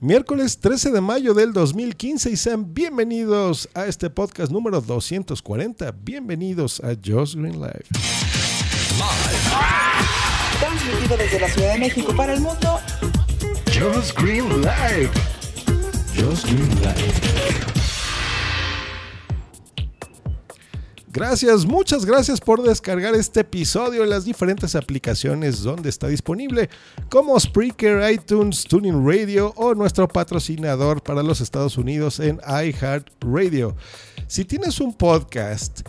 Miércoles 13 de mayo del 2015 y sean bienvenidos a este podcast número 240. Bienvenidos a Josh Green Live. Transmitido desde la Ciudad de México para el mundo. Josh Green Live. Josh Green Live. Gracias, muchas gracias por descargar este episodio en las diferentes aplicaciones donde está disponible, como Spreaker, iTunes, Tuning Radio o nuestro patrocinador para los Estados Unidos en iHeartRadio. Si tienes un podcast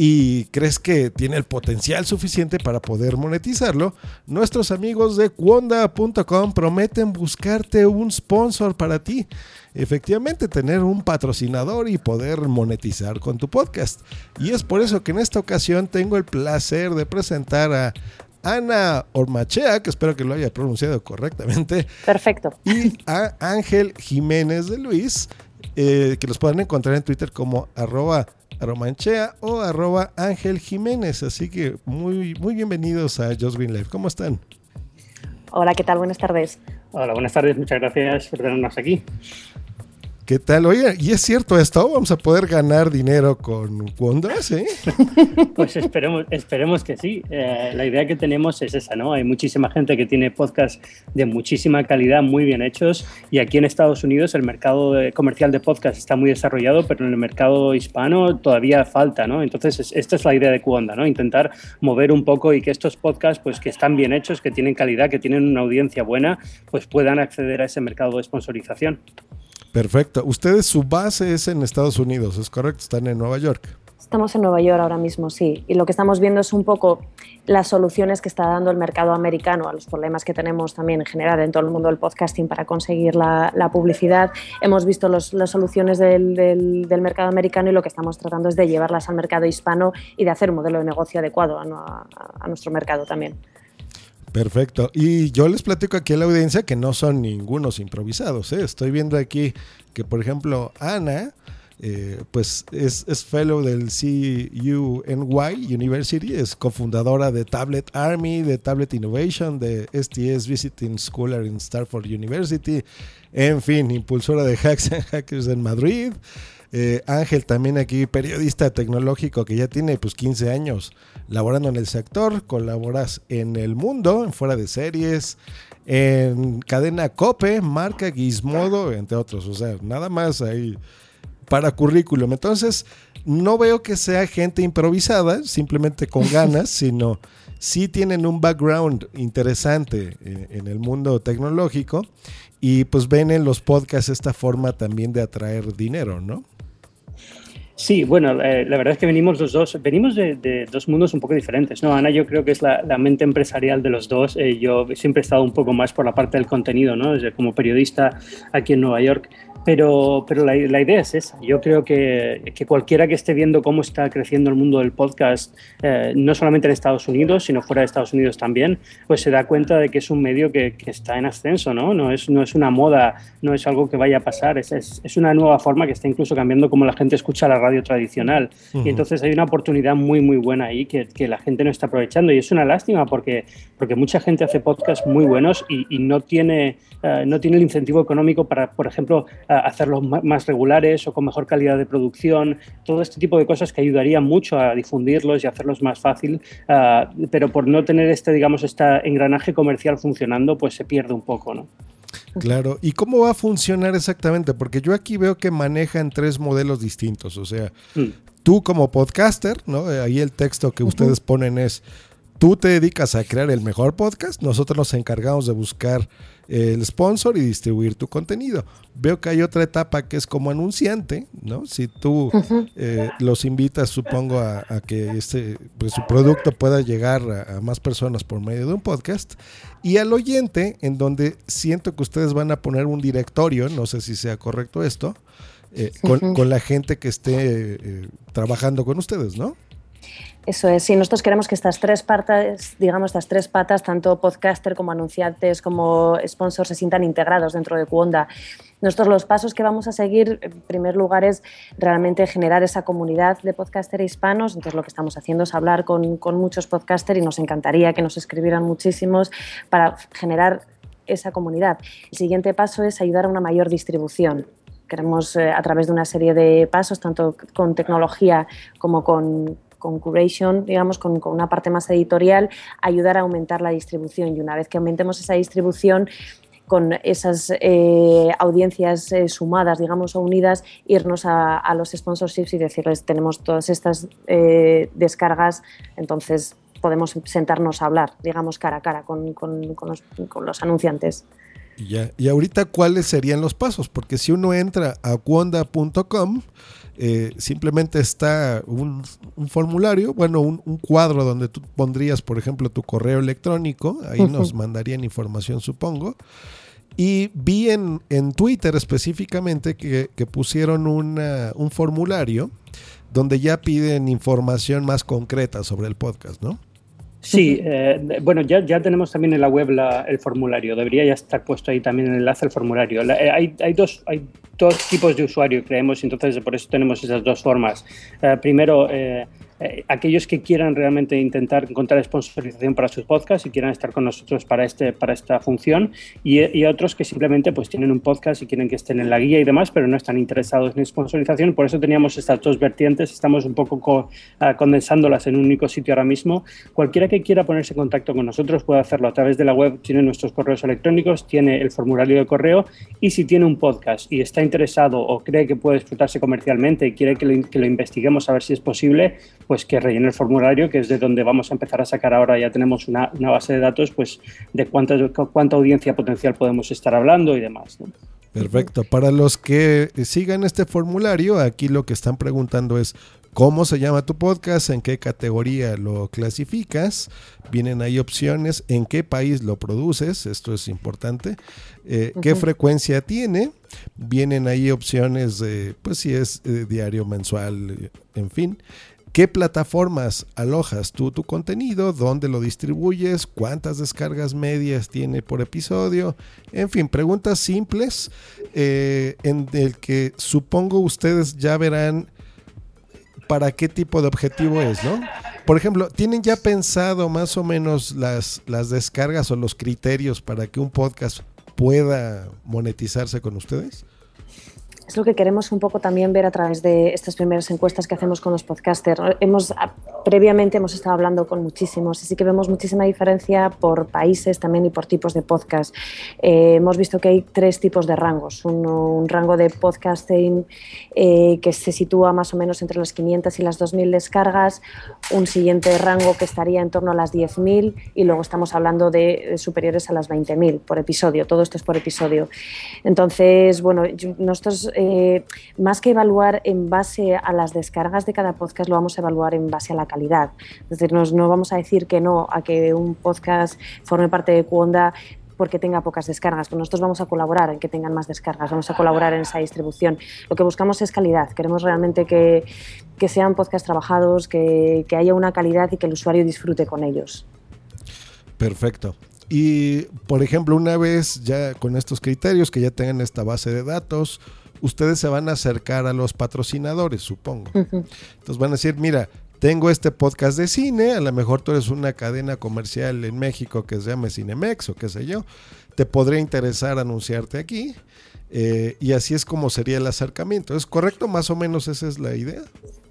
y crees que tiene el potencial suficiente para poder monetizarlo, nuestros amigos de Quonda.com prometen buscarte un sponsor para ti. Efectivamente, tener un patrocinador y poder monetizar con tu podcast. Y es por eso que en esta ocasión tengo el placer de presentar a Ana Ormachea, que espero que lo haya pronunciado correctamente. Perfecto. Y a Ángel Jiménez de Luis, eh, que los pueden encontrar en Twitter como arroba aromanchea o arroba Ángel Jiménez. Así que muy, muy bienvenidos a Just Green Life. ¿Cómo están? Hola, ¿qué tal? Buenas tardes. Hola, buenas tardes. Muchas gracias por tenernos aquí. ¿Qué tal? Oye, y es cierto esto, vamos a poder ganar dinero con Wonders, ¿eh? Pues esperemos, esperemos que sí. Eh, la idea que tenemos es esa, ¿no? Hay muchísima gente que tiene podcasts de muchísima calidad, muy bien hechos, y aquí en Estados Unidos el mercado comercial de podcast está muy desarrollado, pero en el mercado hispano todavía falta, ¿no? Entonces, esta es la idea de Cuonda, ¿no? Intentar mover un poco y que estos podcasts, pues que están bien hechos, que tienen calidad, que tienen una audiencia buena, pues puedan acceder a ese mercado de sponsorización. Perfecto. Ustedes, su base es en Estados Unidos, ¿es correcto? Están en Nueva York. Estamos en Nueva York ahora mismo, sí. Y lo que estamos viendo es un poco las soluciones que está dando el mercado americano a los problemas que tenemos también en general en todo el mundo del podcasting para conseguir la, publicidad. Hemos visto las soluciones del, del, mercado americano y lo que estamos tratando es de llevarlas al mercado hispano y de hacer un modelo de negocio adecuado a nuestro mercado también. Perfecto. Y yo les platico aquí a la audiencia que no son ningunos improvisados. ¿eh? Estoy viendo aquí que, por ejemplo, Ana, eh, pues es, es, fellow del CUNY University, es cofundadora de Tablet Army, de Tablet Innovation, de STS Visiting Scholar in Stanford University, en fin, impulsora de Hacks and Hackers en Madrid. Eh, Ángel también aquí, periodista tecnológico que ya tiene pues 15 años laborando en el sector, colaboras en El Mundo, en Fuera de Series, en Cadena Cope, Marca Gizmodo, entre otros, o sea, nada más ahí para currículum. Entonces, no veo que sea gente improvisada, simplemente con ganas, sino sí tienen un background interesante eh, en el mundo tecnológico y pues ven en los podcasts esta forma también de atraer dinero, ¿no? Sí, bueno, eh, la verdad es que venimos los dos, venimos de, dos mundos un poco diferentes, ¿no? Ana yo creo que es la, mente empresarial de los dos, eh, yo siempre he estado un poco más por la parte del contenido, ¿no? Como periodista aquí en Nueva York, pero, pero la, idea es esa. Yo creo que, que, cualquiera que esté viendo cómo está creciendo el mundo del podcast, eh, no solamente en Estados Unidos, sino fuera de Estados Unidos también, pues se da cuenta de que es un medio que, que está en ascenso, ¿no? No es, no es una moda, no es algo que vaya a pasar, es, es, es, una nueva forma que está incluso cambiando cómo la gente escucha la radio tradicional. Y entonces hay una oportunidad muy, muy buena ahí que, que, la gente no está aprovechando. Y es una lástima porque, porque mucha gente hace podcasts muy buenos y, y no, tiene, uh, no tiene el incentivo económico para, por ejemplo, uh, hacerlos más regulares o con mejor calidad de producción, todo este tipo de cosas que ayudarían mucho a difundirlos y hacerlos más fácil, ah, pero por no tener este, digamos, este engranaje comercial funcionando, pues se pierde un poco, ¿no? Claro, ¿y cómo va a funcionar exactamente? Porque yo aquí veo que manejan tres modelos distintos, o sea, mm. tú como podcaster, ¿no? Ahí el texto que ustedes ponen es, tú te dedicas a crear el mejor podcast, nosotros nos encargamos de buscar el sponsor y distribuir tu contenido. Veo que hay otra etapa que es como anunciante, ¿no? Si tú eh, los invitas, supongo, a, que este, pues, su producto pueda llegar a, más personas por medio de un podcast. Y al oyente, en donde siento que ustedes van a poner un directorio, no sé si sea correcto esto, eh, con, la gente que esté eh, trabajando con ustedes, ¿no? Eso es, sí, nosotros queremos que estas tres patas, digamos, estas tres patas, tanto podcaster como anunciantes como sponsors, se sientan integrados dentro de Cuonda. Nosotros los pasos que vamos a seguir, en primer lugar, es realmente generar esa comunidad de podcaster hispanos. Entonces lo que estamos haciendo es hablar con, con muchos podcasters y nos encantaría que nos escribieran muchísimos para generar esa comunidad. El siguiente paso es ayudar a una mayor distribución. Queremos, eh, a través de una serie de pasos, tanto con tecnología como con, con curation, digamos, con, con, una parte más editorial, ayudar a aumentar la distribución. Y una vez que aumentemos esa distribución, con esas eh, audiencias eh, sumadas, digamos, o unidas, irnos a, los sponsorships y decirles, tenemos todas estas eh, descargas, entonces podemos sentarnos a hablar, digamos, cara a cara con, con, con, los, anunciantes. Y, ya. y ahorita, ¿cuáles serían los pasos? Porque si uno entra a cuonda.com, eh, simplemente está un, un formulario, bueno, un, un, cuadro donde tú pondrías, por ejemplo, tu correo electrónico, ahí uh -huh. nos mandarían información, supongo. Y vi en, en Twitter específicamente que, que pusieron una, un formulario donde ya piden información más concreta sobre el podcast, ¿no? Sí, eh, bueno, ya, ya tenemos también en la web la, el formulario. Debería ya estar puesto ahí también el enlace al formulario. La, eh, hay, hay, dos, hay dos tipos de usuario, creemos, entonces por eso tenemos esas dos formas. Eh, primero, eh, aquellos que quieran realmente intentar encontrar sponsorización para sus podcasts y quieran estar con nosotros para, este, para esta función y, otros que simplemente pues tienen un podcast y quieren que estén en la guía y demás, pero no están interesados en sponsorización. Por eso teníamos estas dos vertientes, estamos un poco co uh, condensándolas en un único sitio ahora mismo. Cualquiera que quiera ponerse en contacto con nosotros puede hacerlo a través de la web, tiene nuestros correos electrónicos, tiene el formulario de correo y si tiene un podcast y está interesado o cree que puede explotarse comercialmente y quiere que lo, que lo investiguemos a ver si es posible, pues que rellene el formulario, que es de donde vamos a empezar a sacar ahora, ya tenemos una, una base de datos, pues de cuánta, cuánta audiencia potencial podemos estar hablando y demás. ¿no? Perfecto. Para los que sigan este formulario, aquí lo que están preguntando es cómo se llama tu podcast, en qué categoría lo clasificas, vienen ahí opciones, en qué país lo produces, esto es importante, eh, uh -huh. qué frecuencia tiene, vienen ahí opciones de, pues si es eh, diario, mensual, en fin qué plataformas alojas tú tu contenido, dónde lo distribuyes, cuántas descargas medias tiene por episodio, en fin, preguntas simples eh, en el que supongo ustedes ya verán para qué tipo de objetivo es, ¿no? Por ejemplo, ¿tienen ya pensado más o menos las, las descargas o los criterios para que un podcast pueda monetizarse con ustedes? Es lo que queremos un poco también ver a través de estas primeras encuestas que hacemos con los podcasters. Hemos, previamente hemos estado hablando con muchísimos y sí que vemos muchísima diferencia por países también y por tipos de podcast. Eh, hemos visto que hay tres tipos de rangos. Uno, un rango de podcasting eh, que se sitúa más o menos entre las 500 y las 2.000 descargas, un siguiente rango que estaría en torno a las 10.000 y luego estamos hablando de, de superiores a las 20.000 por episodio. Todo esto es por episodio. Entonces, bueno, nosotros eh, más que evaluar en base a las descargas de cada podcast, lo vamos a evaluar en base a la calidad. Es decir, nos, no vamos a decir que no a que un podcast forme parte de Cuonda porque tenga pocas descargas, pero nosotros vamos a colaborar en que tengan más descargas, vamos a colaborar en esa distribución. Lo que buscamos es calidad, queremos realmente que, que sean podcasts trabajados, que, que haya una calidad y que el usuario disfrute con ellos. Perfecto. Y, por ejemplo, una vez ya con estos criterios, que ya tengan esta base de datos, ustedes se van a acercar a los patrocinadores, supongo. Uh -huh. Entonces van a decir, mira, tengo este podcast de cine, a lo mejor tú eres una cadena comercial en México que se llame Cinemex o qué sé yo, te podría interesar anunciarte aquí. Eh, y así es como sería el acercamiento. ¿Es correcto? Más o menos esa es la idea.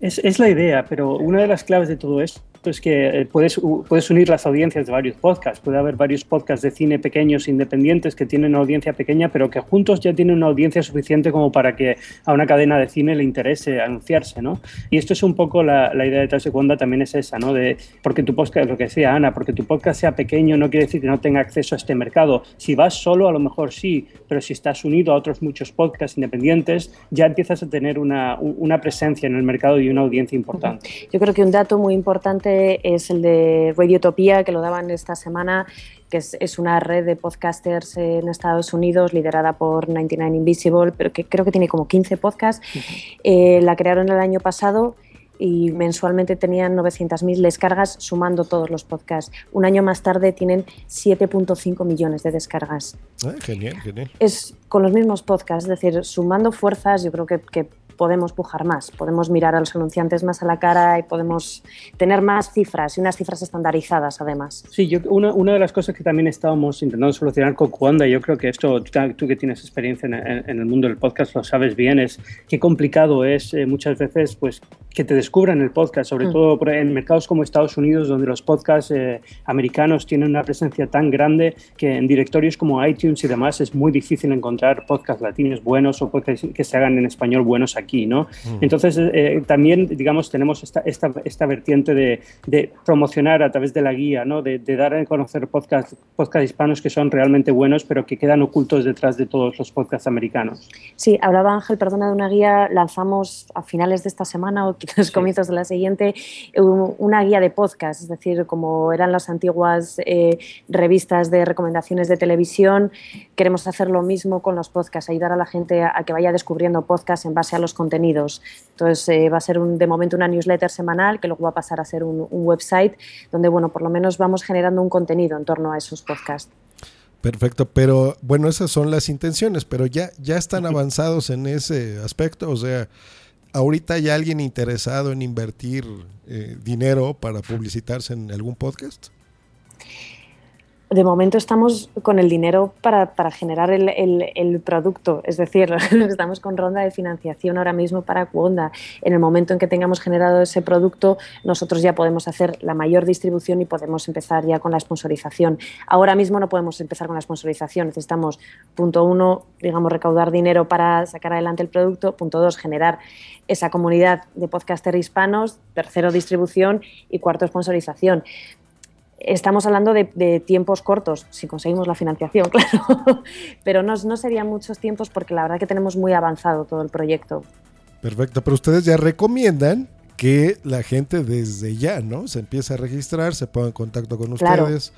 Es, es la idea, pero una de las claves de todo esto es que eh, puedes, puedes unir las audiencias de varios podcasts. Puede haber varios podcasts de cine pequeños, independientes, que tienen una audiencia pequeña, pero que juntos ya tienen una audiencia suficiente como para que a una cadena de cine le interese anunciarse, ¿no? Y esto es un poco la, la idea de Segunda también es esa, ¿no? De, porque tu podcast, lo que decía Ana, porque tu podcast sea pequeño no quiere decir que no tenga acceso a este mercado. Si vas solo, a lo mejor sí, pero si estás unido a otros muchos podcasts independientes, ya empiezas a tener una, una presencia en el mercado y una audiencia importante. Yo creo que un dato muy importante es el de Radiotopía, que lo daban esta semana, que es, es, una red de podcasters en Estados Unidos liderada por 99 Invisible, pero que creo que tiene como 15 podcasts. Uh -huh. eh, la crearon el año pasado y mensualmente tenían 900.000 descargas sumando todos los podcasts. Un año más tarde tienen 7.5 millones de descargas. Ah, genial, genial. Es con los mismos podcasts, es decir, sumando fuerzas, yo creo que, que podemos pujar más, podemos mirar a los anunciantes más a la cara y podemos tener más cifras y unas cifras estandarizadas además. Sí, yo, una, una de las cosas que también estábamos intentando solucionar con Cuanda, yo creo que esto, tú, que tienes experiencia en, en, el mundo del podcast lo sabes bien, es qué complicado es eh, muchas veces pues que te descubran el podcast, sobre mm. todo en mercados como Estados Unidos, donde los podcasts eh, americanos tienen una presencia tan grande que en directorios como iTunes y demás es muy difícil encontrar podcasts latinos buenos o podcasts que se hagan en español buenos aquí, ¿no? Mm. Entonces, eh, también, digamos, tenemos esta, esta, esta vertiente de, de, promocionar a través de la guía, ¿no? De, de dar a conocer podcasts podcast hispanos que son realmente buenos, pero que quedan ocultos detrás de todos los podcasts americanos. Sí, hablaba Ángel, perdona, de una guía, lanzamos a finales de esta semana o los comienzos de la siguiente, una guía de podcast, es decir, como eran las antiguas eh, revistas de recomendaciones de televisión, queremos hacer lo mismo con los podcasts, ayudar a la gente a, que vaya descubriendo podcasts en base a los contenidos. Entonces, eh, va a ser un, de momento una newsletter semanal que luego va a pasar a ser un, un website donde, bueno, por lo menos vamos generando un contenido en torno a esos podcasts. Perfecto, pero bueno, esas son las intenciones, pero ya, ya están avanzados en ese aspecto, o sea, ahorita hay alguien interesado en invertir eh, dinero para publicitarse en algún podcast? De momento estamos con el dinero para, para generar el, el, producto, es decir, estamos con ronda de financiación ahora mismo para Cuonda. En el momento en que tengamos generado ese producto, nosotros ya podemos hacer la mayor distribución y podemos empezar ya con la sponsorización. Ahora mismo no podemos empezar con la sponsorización, necesitamos, punto uno, digamos, recaudar dinero para sacar adelante el producto, punto dos, generar esa comunidad de podcaster hispanos, tercero, distribución. Y cuarto, sponsorización estamos hablando de, tiempos cortos, si conseguimos la financiación, claro, pero no, no serían muchos tiempos porque la verdad que tenemos muy avanzado todo el proyecto. Perfecto, pero ustedes ya recomiendan que la gente desde ya, ¿no? Se empiece a registrar, se ponga en contacto con ustedes,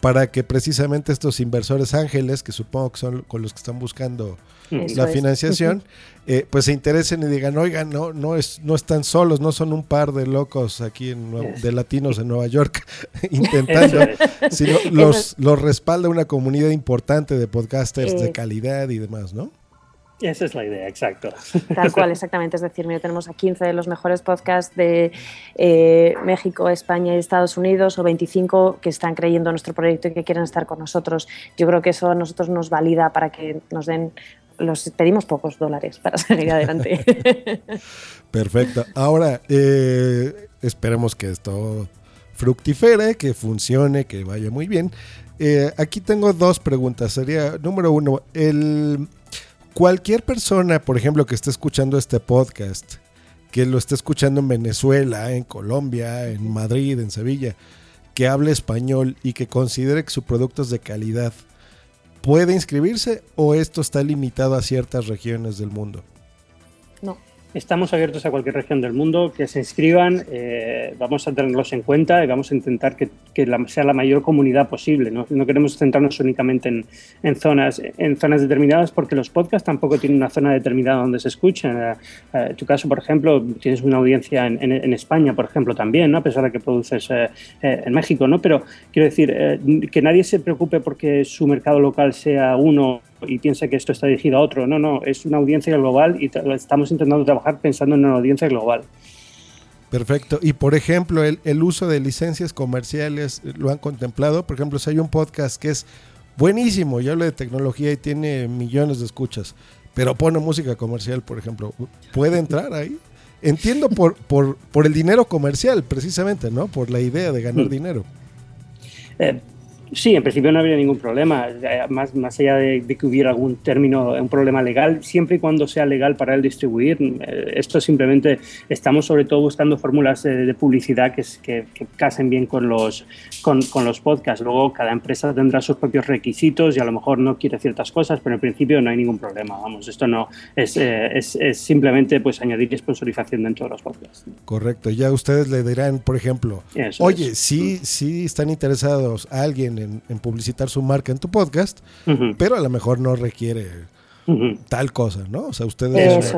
para que precisamente estos inversores ángeles, que supongo que son con los que están buscando la financiación, eh, pues se interesen y digan, oigan, no, no, es, no están solos, no son un par de locos aquí en de latinos en Nueva York intentando, sino los, los respalda una comunidad importante de podcasters de calidad y demás, ¿no? Esa es la idea, exacto. Tal cual, exactamente. Es decir, mira, tenemos a 15 de los mejores podcasts de eh, México, España y Estados Unidos, o 25 que están creyendo en nuestro proyecto y que quieren estar con nosotros. Yo creo que eso a nosotros nos valida para que nos den los pedimos pocos dólares para seguir adelante. Perfecto. Ahora, eh, esperemos que esto fructifere, que funcione, que vaya muy bien. Eh, aquí tengo dos preguntas. Sería, número uno, el, cualquier persona, por ejemplo, que esté escuchando este podcast, que lo esté escuchando en Venezuela, en Colombia, en Madrid, en Sevilla, que hable español y que considere que su producto es de calidad, ¿puede inscribirse o esto está limitado a ciertas regiones del mundo? No. Estamos abiertos a cualquier región del mundo, que se inscriban, eh, vamos a tenerlos en cuenta y vamos a intentar que, sea la mayor comunidad posible. No, queremos centrarnos únicamente en, zonas, en zonas determinadas porque los podcasts tampoco tienen una zona determinada donde se escuchan. Eh, eh, en tu caso, por ejemplo, tienes una audiencia en, España, por ejemplo, también, ¿no? a pesar de que produces en México. ¿no? Pero quiero decir, que nadie se preocupe porque su mercado local sea uno y piensa que esto está dirigido a otro. No, no, es una audiencia global y estamos intentando trabajar pensando en una audiencia global. Perfecto. Y por ejemplo, el, el, uso de licencias comerciales, ¿lo han contemplado? Por ejemplo, si hay un podcast que es buenísimo, yo hablo de tecnología y tiene millones de escuchas, pero pone música comercial, por ejemplo, ¿puede entrar ahí? Entiendo por, por, por el dinero comercial, precisamente, ¿no? Por la idea de ganar mm. dinero. Eh, Sí, en principio no habría ningún problema, eh, más, más allá de, que hubiera algún término, un problema legal, siempre y cuando sea legal para él distribuir. Eh, esto simplemente estamos sobre todo buscando fórmulas de, publicidad que, que, que, casen bien con los, con, con, los podcasts. Luego cada empresa tendrá sus propios requisitos y a lo mejor no quiere ciertas cosas, pero en principio no hay ningún problema. Vamos, esto no es, eh, es, es simplemente pues añadir sponsorización dentro de los podcasts. Correcto, ya ustedes le dirán, por ejemplo, oye, si, si están interesados alguien en, publicitar su marca en tu podcast, pero a lo mejor no requiere tal cosa, ¿no? O sea, ustedes...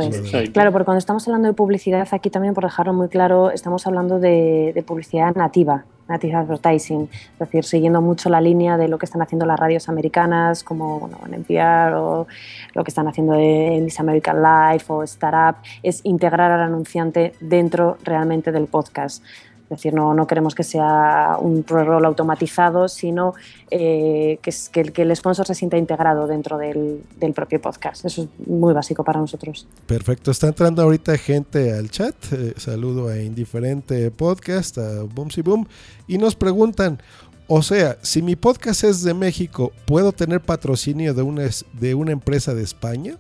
Claro, porque cuando estamos hablando de publicidad, aquí también por dejarlo muy claro, estamos hablando de, publicidad nativa. native advertising, es decir, siguiendo mucho la línea de lo que están haciendo las radios americanas, como bueno, en NPR o lo que están haciendo en This American Life o Startup, es integrar al anunciante dentro realmente del podcast. Es decir, no, queremos que sea un pre-roll automatizado, sino eh, que, el, sponsor se sienta integrado dentro del, del, propio podcast. Eso es muy básico para nosotros. Perfecto. Está entrando ahorita gente al chat. Eh, saludo a Indiferente Podcast, a Boomsy Boom. Y nos preguntan, o sea, si mi podcast es de México, ¿puedo tener patrocinio de una, de una empresa de España?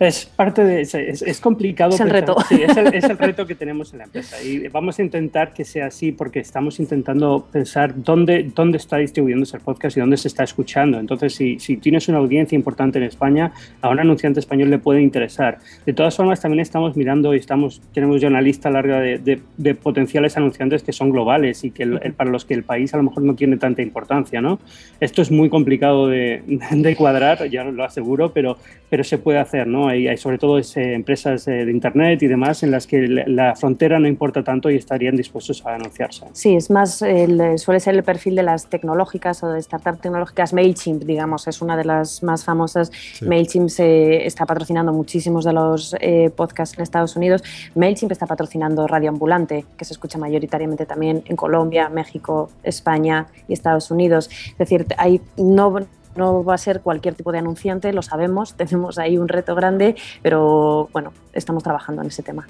Es parte de. Es, es complicado. Es el reto. Sí, es el, es el, reto que tenemos en la empresa. Y vamos a intentar que sea así porque estamos intentando pensar dónde, dónde está distribuyéndose el podcast y dónde se está escuchando. Entonces, si, si tienes una audiencia importante en España, a un anunciante español le puede interesar. De todas formas, también estamos mirando y estamos, tenemos ya una lista larga de, de, de potenciales anunciantes que son globales y que el, el, para los que el país a lo mejor no tiene tanta importancia. ¿no? Esto es muy complicado de, de cuadrar, ya lo aseguro, pero, pero se puede hacer. ¿no? Hay sobre todo es, eh, empresas eh, de Internet y demás en las que la frontera no importa tanto y estarían dispuestos a anunciarse. Sí, es más, el, suele ser el perfil de las tecnológicas o de startups tecnológicas. MailChimp, digamos, es una de las más famosas. Sí. MailChimp se está patrocinando muchísimos de los eh, podcasts en Estados Unidos. MailChimp está patrocinando Radio Ambulante, que se escucha mayoritariamente también en Colombia, México, España y Estados Unidos. Es decir, hay no no va a ser cualquier tipo de anunciante, lo sabemos, tenemos ahí un reto grande, pero bueno, estamos trabajando en ese tema.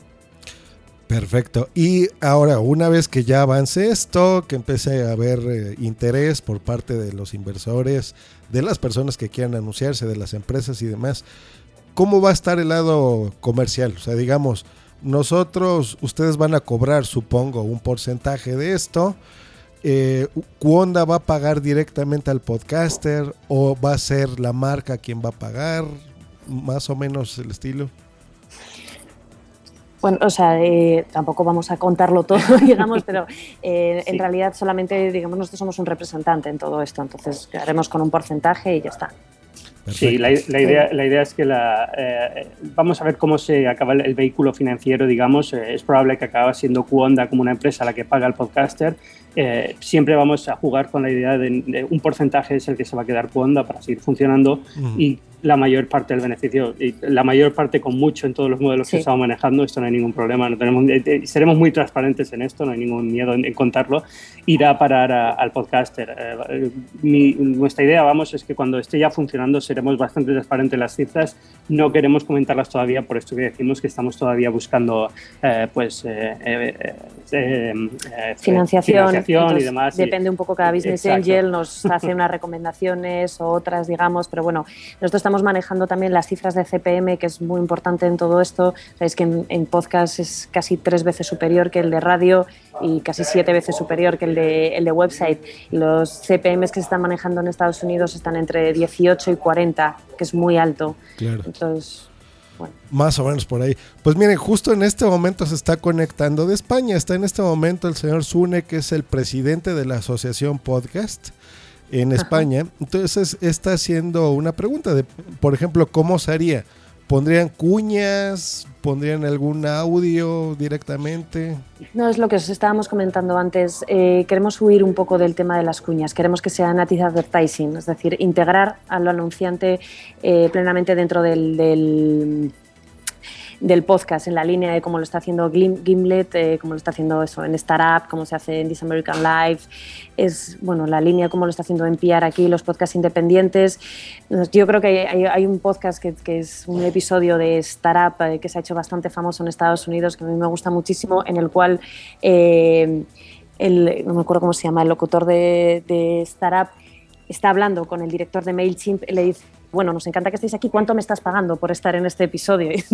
Perfecto. Y ahora, una vez que ya avance esto, que empiece a haber eh, interés por parte de los inversores, de las personas que quieran anunciarse, de las empresas y demás, ¿cómo va a estar el lado comercial? O sea, digamos, nosotros, ustedes van a cobrar, supongo, un porcentaje de esto eh, ¿Cuonda va a pagar directamente al podcaster o va a ser la marca quien va a pagar? Más o menos el estilo. Bueno, o sea, eh, tampoco vamos a contarlo todo, digamos, pero eh, sí. en realidad solamente, digamos, nosotros somos un representante en todo esto, entonces haremos con un porcentaje y ya está. Perfecto. Sí, la, la, idea, la idea es que la, eh, vamos a ver cómo se acaba el, el vehículo financiero, digamos. Eh, es probable que acabe siendo Cuonda como una empresa la que paga al podcaster. Eh, siempre vamos a jugar con la idea de, de, un porcentaje es el que se va a quedar Cuonda para seguir funcionando mm. y la mayor parte del beneficio, y la mayor parte con mucho en todos los modelos sí. que estamos manejando, esto no hay ningún problema, no tenemos, eh, seremos muy transparentes en esto, no hay ningún miedo en, en contarlo, irá a parar a, al podcaster. Eh, mi, nuestra idea, vamos, es que cuando esté ya funcionando seremos bastante transparentes en las cifras, no queremos comentarlas todavía, por esto que decimos que estamos todavía buscando eh, pues financiación, financiación y demás. Depende y, un poco cada business exacto. angel, nos hace unas recomendaciones o otras, digamos, pero bueno, nosotros estamos manejando también las cifras de CPM, que es muy importante en todo esto. Sabéis que en, en, podcast es casi tres veces superior que el de radio y casi siete veces superior que el de, el de website. Los CPMs que se están manejando en Estados Unidos están entre 18 y 40, que es muy alto. Claro. Entonces, bueno. Más o menos por ahí. Pues miren, justo en este momento se está conectando de España. Está en este momento el señor Sune, que es el presidente de la Asociación Podcast en España. Ajá. Entonces está haciendo una pregunta de, por ejemplo, ¿cómo se haría? ¿Pondrían cuñas? ¿Pondrían algún audio directamente? No, es lo que os estábamos comentando antes. Eh, queremos huir un poco del tema de las cuñas. Queremos que sea native advertising, es decir, integrar al anunciante eh, plenamente dentro del, del del podcast en la línea de cómo lo está haciendo Gimlet, eh, cómo lo está haciendo eso en Startup, cómo se hace en This American Life, es bueno la línea cómo lo está haciendo NPR aquí, los podcasts independientes. Yo creo que hay, un podcast que, que, es un episodio de Startup eh, que se ha hecho bastante famoso en Estados Unidos, que a mí me gusta muchísimo, en el cual eh, el, no me acuerdo cómo se llama, el locutor de, de Startup está hablando con el director de MailChimp y le dice bueno, nos encanta que estéis aquí, ¿cuánto me estás pagando por estar en este episodio?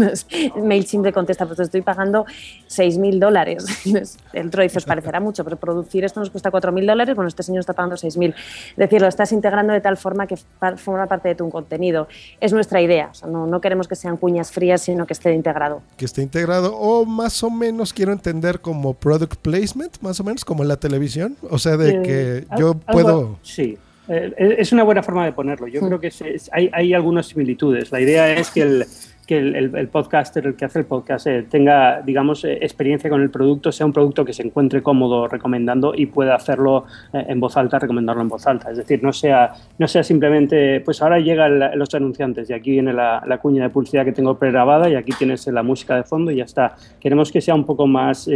Y MailChimp le contesta, pues te estoy pagando 6.000 dólares. El otro dice, os parecerá mucho, pero producir esto nos cuesta 4.000 dólares, bueno, este señor está pagando 6.000. Es decir, lo estás integrando de tal forma que forma parte de tu contenido. Es nuestra idea, o sea, no, no queremos que sean cuñas frías, sino que esté integrado. Que esté integrado, o más o menos quiero entender como product placement, más o menos como en la televisión, o sea, de eh, que yo puedo... Sí. Eh, es una buena forma de ponerlo. Yo sí. creo que es, es, hay, hay, algunas similitudes. La idea es que el, que el, podcaster, el que hace el podcast, eh, tenga, digamos, eh, experiencia con el producto, sea un producto que se encuentre cómodo recomendando y pueda hacerlo eh, en voz alta, recomendarlo en voz alta. Es decir, no sea, no sea simplemente, pues ahora llegan los anunciantes y aquí viene la, cuña de publicidad que tengo pregrabada y aquí tienes la música de fondo y ya está. Queremos que sea un poco más...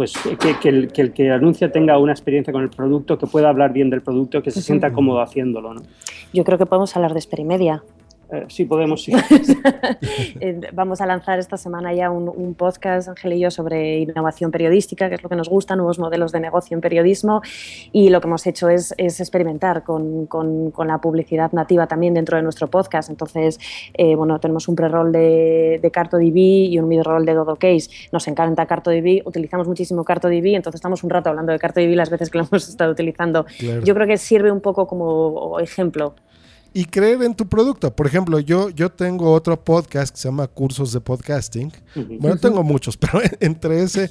pues que, el, que, el, que anuncia tenga una experiencia con el producto, que pueda hablar bien del producto, que se sienta cómodo haciéndolo. ¿no? Yo creo que podemos hablar de Esperimedia. Eh, sí, podemos, sí. Vamos a lanzar esta semana ya un, podcast, Ángel y yo, sobre innovación periodística, que es lo que nos gusta, nuevos modelos de negocio en periodismo. Y lo que hemos hecho es, experimentar con, la publicidad nativa también dentro de nuestro podcast. Entonces, eh, bueno, tenemos un pre-roll de, de CartoDB y un mid-roll de Dodo Case. Nos encanta CartoDB, utilizamos muchísimo CartoDB, entonces estamos un rato hablando de CartoDB las veces que lo hemos estado utilizando. Yo creo que sirve un poco como ejemplo y creer en tu producto. Por ejemplo, yo, yo tengo otro podcast que se llama Cursos de Podcasting. Bueno, tengo muchos, pero entre ese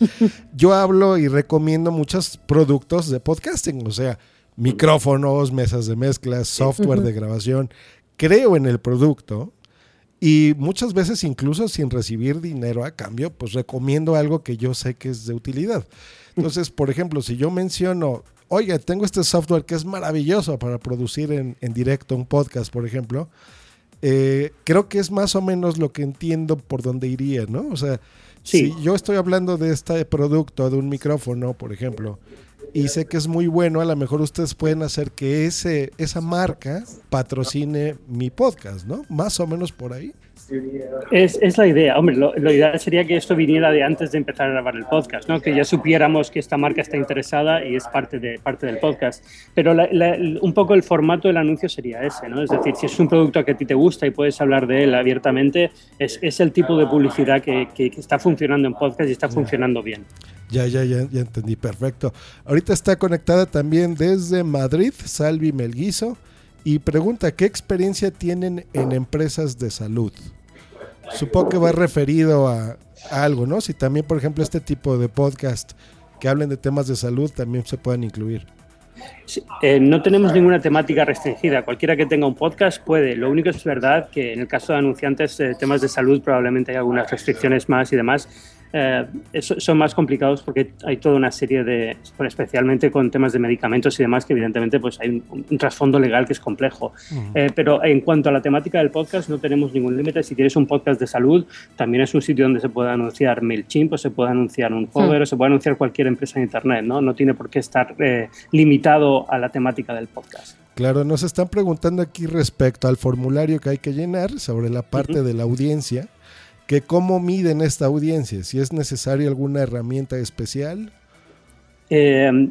yo hablo y recomiendo muchos productos de podcasting, o sea, micrófonos, mesas de mezclas, software de grabación. Creo en el producto y muchas veces incluso sin recibir dinero a cambio, pues recomiendo algo que yo sé que es de utilidad. Entonces, por ejemplo, si yo menciono oye, tengo este software que es maravilloso para producir en, directo un podcast, por ejemplo, eh, creo que es más o menos lo que entiendo por dónde iría, ¿no? O sea, si yo estoy hablando de este producto, de un micrófono, por ejemplo, y sé que es muy bueno, a lo mejor ustedes pueden hacer que ese, esa marca patrocine mi podcast, ¿no? Más o menos por ahí. Es, es, la idea. Hombre, lo, ideal sería que esto viniera de antes de empezar a grabar el podcast, ¿no? Que ya supiéramos que esta marca está interesada y es parte, de, parte del podcast. Pero un poco el formato del anuncio sería ese, ¿no? Es decir, si es un producto que a ti te gusta y puedes hablar de él abiertamente, es, es el tipo de publicidad que, que, está funcionando en podcast y está funcionando bien. Ya, ya, ya, ya entendí, perfecto. Ahorita está conectada también desde Madrid, Salvi Melguizo, y pregunta, ¿qué experiencia tienen en empresas de salud? Supongo que va referido a, algo, ¿no? Si también, por ejemplo, este tipo de podcast que hablen de temas de salud también se puedan incluir. Eh, no tenemos ninguna temática restringida. Cualquiera que tenga un podcast puede. Lo único es verdad que en el caso de anunciantes, eh, temas de salud probablemente hay algunas restricciones más y demás. Eh, son más complicados porque hay toda una serie de, especialmente con temas de medicamentos y demás, que evidentemente pues hay un, trasfondo legal que es complejo. Eh, pero en cuanto a la temática del podcast, no tenemos ningún límite. Si tienes un podcast de salud, también es un sitio donde se puede anunciar MailChimp o se puede anunciar un Hover o se puede anunciar cualquier empresa en Internet. No, no tiene por qué estar eh, limitado a la temática del podcast. Claro, nos están preguntando aquí respecto al formulario que hay que llenar sobre la parte de la audiencia que cómo miden esta audiencia, si es necesaria alguna herramienta especial. Eh,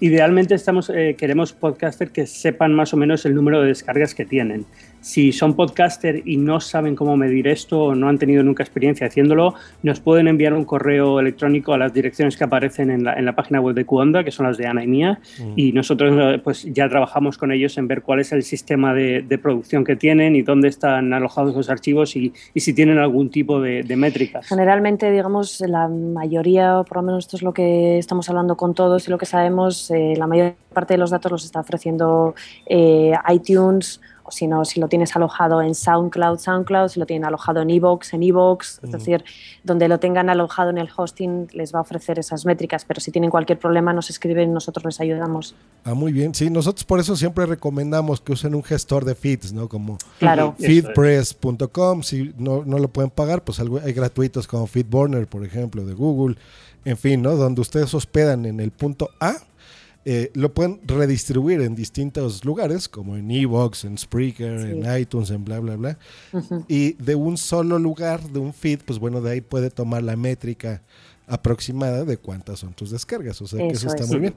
idealmente estamos, eh, queremos podcasters que sepan más o menos el número de descargas que tienen si son podcaster y no saben cómo medir esto o no han tenido nunca experiencia haciéndolo, nos pueden enviar un correo electrónico a las direcciones que aparecen en la, en la página web de Cuonda, que son las de Ana y mía, mm. y nosotros eh, pues ya trabajamos con ellos en ver cuál es el sistema de, de producción que tienen y dónde están alojados los archivos y, y si tienen algún tipo de, de, métricas. Generalmente, digamos, la mayoría, por lo menos esto es lo que estamos hablando con todos y lo que sabemos, eh, la mayor parte de los datos los está ofreciendo eh, iTunes si no, si lo tienes alojado en SoundCloud, SoundCloud, si lo tienen alojado en Evox, en Evox, es decir, donde lo tengan alojado en el hosting les va a ofrecer esas métricas, pero si tienen cualquier problema nos escriben y nosotros les ayudamos. Ah, muy bien, sí, nosotros por eso siempre recomendamos que usen un gestor de feeds, ¿no? Como claro. feedpress.com, si no, no lo pueden pagar, pues hay gratuitos como Feedburner, por ejemplo, de Google, en fin, ¿no? Donde ustedes hospedan en el punto A eh, lo pueden redistribuir en distintos lugares, como en Evox, en Spreaker, en iTunes, en bla, bla, bla. Y de un solo lugar, de un feed, pues bueno, de ahí puede tomar la métrica aproximada de cuántas son tus descargas. O sea que eso está muy bien.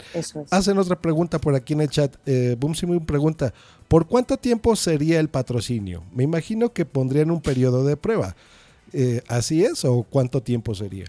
Hacen otra pregunta por aquí en el chat. Eh, muy pregunta, ¿por cuánto tiempo sería el patrocinio? Me imagino que pondrían un periodo de prueba. Eh, ¿Así es o cuánto tiempo sería?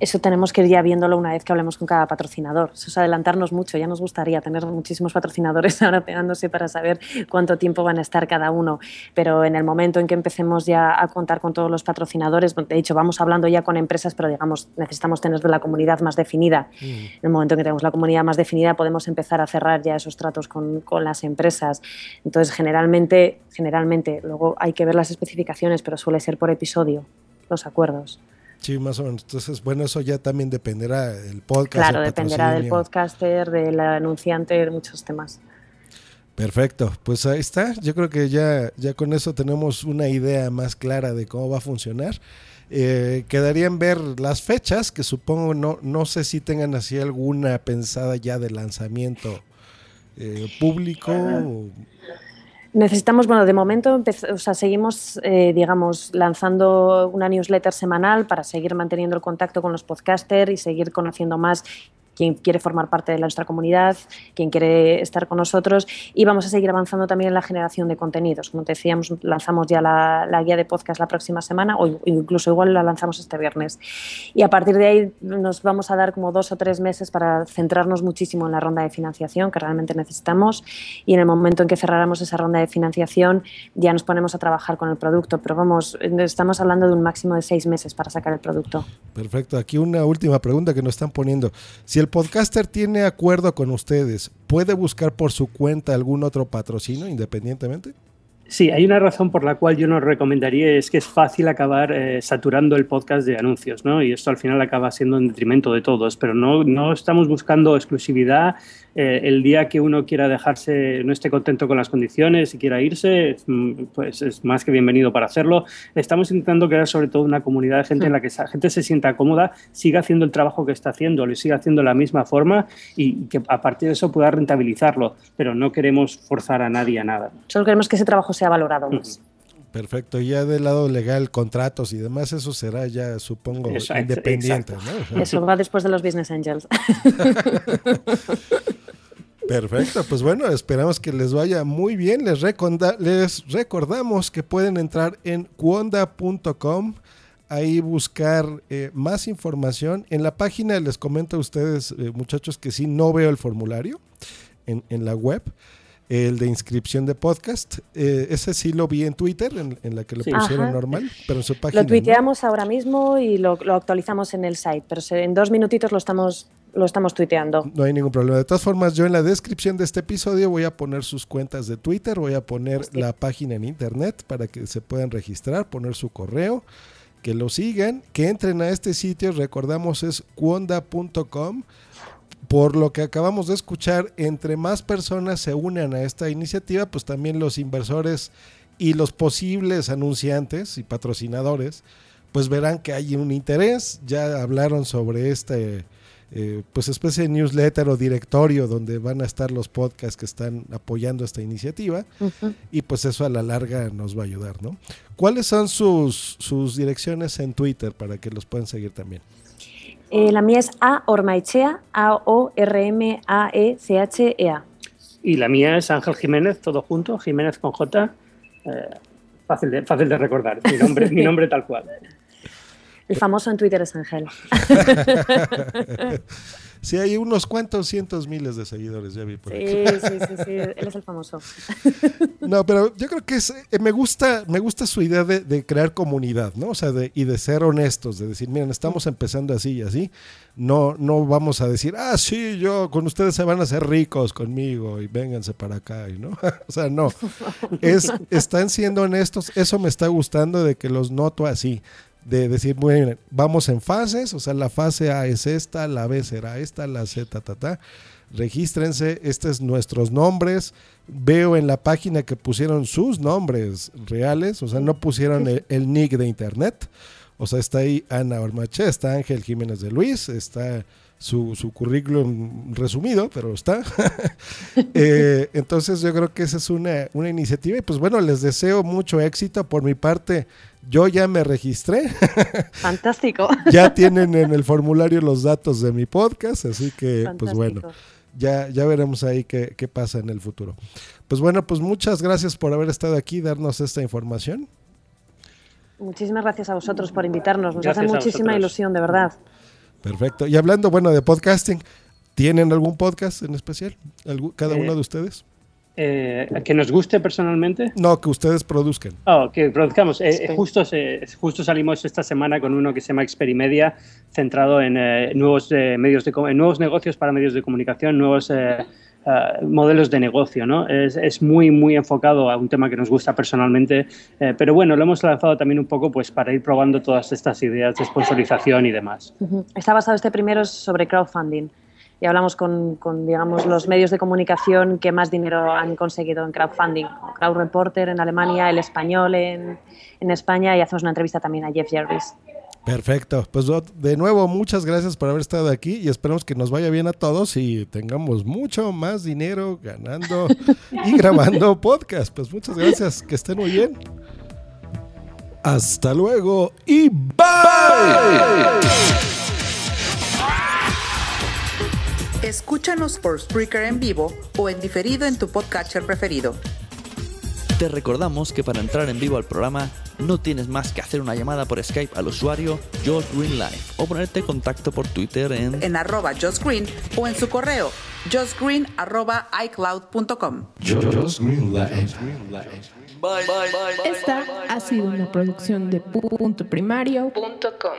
Eso tenemos que ir ya viéndolo una vez que hablemos con cada patrocinador. Eso es adelantarnos mucho. Ya nos gustaría tener muchísimos patrocinadores ahora pegándose para saber cuánto tiempo van a estar cada uno. Pero en el momento en que empecemos ya a contar con todos los patrocinadores, de hecho vamos hablando ya con empresas, pero digamos necesitamos tener la comunidad más definida. Mm. En el momento en que tenemos la comunidad más definida podemos empezar a cerrar ya esos tratos con, con las empresas. Entonces generalmente, generalmente, luego hay que ver las especificaciones, pero suele ser por episodio los acuerdos. Sí, más o menos. Entonces, bueno, eso ya también dependerá del podcast. Claro, dependerá del podcaster, del anunciante, de muchos temas. Perfecto, pues ahí está. Yo creo que ya, ya con eso tenemos una idea más clara de cómo va a funcionar. Eh, quedarían ver las fechas, que supongo no, no sé si tengan así alguna pensada ya de lanzamiento eh, público. Necesitamos, bueno, de momento o sea, seguimos, eh, digamos, lanzando una newsletter semanal para seguir manteniendo el contacto con los podcasters y seguir conociendo más quien quiere formar parte de nuestra comunidad, quien quiere estar con nosotros y vamos a seguir avanzando también en la generación de contenidos. Como te decíamos, lanzamos ya la, guía de podcast la próxima semana o incluso igual la lanzamos este viernes. Y a partir de ahí nos vamos a dar como dos o tres meses para centrarnos muchísimo en la ronda de financiación que realmente necesitamos y en el momento en que cerráramos esa ronda de financiación ya nos ponemos a trabajar con el producto. Pero vamos, estamos hablando de un máximo de seis meses para sacar el producto. Perfecto. Aquí una última pregunta que nos están poniendo. Podcaster tiene acuerdo con ustedes, ¿puede buscar por su cuenta algún otro patrocinio independientemente? Sí, hay una razón por la cual yo no recomendaría, es que es fácil acabar eh, saturando el podcast de anuncios, ¿no? Y esto al final acaba siendo en detrimento de todos, pero no, no estamos buscando exclusividad eh, el día que uno quiera dejarse, no esté contento con las condiciones y quiera irse, mm, pues es más que bienvenido para hacerlo. Estamos intentando crear sobre todo una comunidad de gente en la que esa gente se sienta cómoda, siga haciendo el trabajo que está haciendo, lo siga haciendo de la misma forma y que a partir de eso pueda rentabilizarlo, pero no queremos forzar a nadie a nada. Solo queremos que ese trabajo sea valorado más. Perfecto, ya del lado legal, contratos y demás, eso será ya, supongo, independiente. Eso va después de los Business Angels. Perfecto, pues bueno, esperamos que les vaya muy bien. Les, les recordamos que pueden entrar en cuonda.com, ahí buscar eh, más información. En la página les comento a ustedes, eh, muchachos, que sí, no veo el formulario en, en la web el de inscripción de podcast. Eh, ese sí lo vi en Twitter, en, la que lo pusieron normal, pero en su página. Lo tuiteamos ahora mismo y lo, actualizamos en el site, pero en dos minutitos lo estamos, lo estamos tuiteando. No hay ningún problema. De todas formas, yo en la descripción de este episodio voy a poner sus cuentas de Twitter, voy a poner la página en internet para que se puedan registrar, poner su correo, que lo sigan, que entren a este sitio, recordamos es cuonda.com por lo que acabamos de escuchar, entre más personas se unen a esta iniciativa, pues también los inversores y los posibles anunciantes y patrocinadores, pues verán que hay un interés. Ya hablaron sobre este, eh, pues especie de newsletter o directorio donde van a estar los podcasts que están apoyando esta iniciativa y pues eso a la larga nos va a ayudar, ¿no? ¿Cuáles son sus, sus direcciones en Twitter para que los puedan seguir también? Eh, la mía es A Ormaechea, A-O-R-M-A-E-C-H-E-A. Y la mía es Ángel Jiménez, todo junto, Jiménez con J. Eh, fácil, de, fácil de recordar, mi nombre, mi nombre tal cual. El famoso en Twitter es Ángel. Sí, hay unos cuantos cientos miles de seguidores, ya vi por sí, Sí, sí, sí, él es el famoso. No, pero yo creo que es, eh, me gusta, me gusta su idea de, crear comunidad, ¿no? O sea, de, y de ser honestos, de decir, miren, estamos empezando así y así. No, no vamos a decir, ah, sí, yo, con ustedes se van a hacer ricos conmigo y vénganse para acá, y ¿no? o sea, no. Es, están siendo honestos, eso me está gustando de que los noto así de decir, bueno, vamos en fases, o sea, la fase A es esta, la B será esta, la Z, ta, ta, ta. Regístrense, estos son nuestros nombres. Veo en la página que pusieron sus nombres reales, o sea, no pusieron el, nick de internet. O sea, está ahí Ana Ormache, está Ángel Jiménez de Luis, está su, su currículum resumido, pero está. Eh, entonces yo creo que esa es una, una iniciativa y pues bueno, les deseo mucho éxito por mi parte yo ya me registré. Fantástico. ya tienen en el formulario los datos de mi podcast, así que pues bueno, ya, ya veremos ahí qué, qué, pasa en el futuro. Pues bueno, pues muchas gracias por haber estado aquí, darnos esta información. Muchísimas gracias a vosotros por invitarnos. Nos hace muchísima ilusión, de verdad. Perfecto. Y hablando, bueno, de podcasting, ¿tienen algún podcast en especial? ¿Cada uno de ustedes? Eh, que nos guste personalmente. No, que ustedes produzcan. Oh, que produzcamos. Eh, justo, justo salimos esta semana con uno que se llama Experimedia, centrado en, eh, nuevos, medios de, en nuevos negocios para medios de comunicación, nuevos modelos de negocio. ¿no? Es, muy, muy enfocado a un tema que nos gusta personalmente, pero bueno, lo hemos lanzado también un poco pues, para ir probando todas estas ideas de sponsorización y demás. Está basado este primero sobre crowdfunding y hablamos con, digamos, los medios de comunicación que más dinero han conseguido en crowdfunding. Crowd Reporter en Alemania, El Español en, en España y hacemos una entrevista también a Jeff Jarvis. Perfecto. Pues de nuevo, muchas gracias por haber estado aquí y esperamos que nos vaya bien a todos y tengamos mucho más dinero ganando y grabando podcast. Pues muchas gracias, que estén muy bien. Hasta luego y bye. Escúchanos por Spreaker en vivo o en diferido en tu podcatcher preferido. Te recordamos que para entrar en vivo al programa no tienes más que hacer una llamada por Skype al usuario Josh Green Live o ponerte en contacto por Twitter en, en arroba Josh Green o en su correo joshgreen arroba icloud.com. Esta ha sido una producción de puntoprimario.com.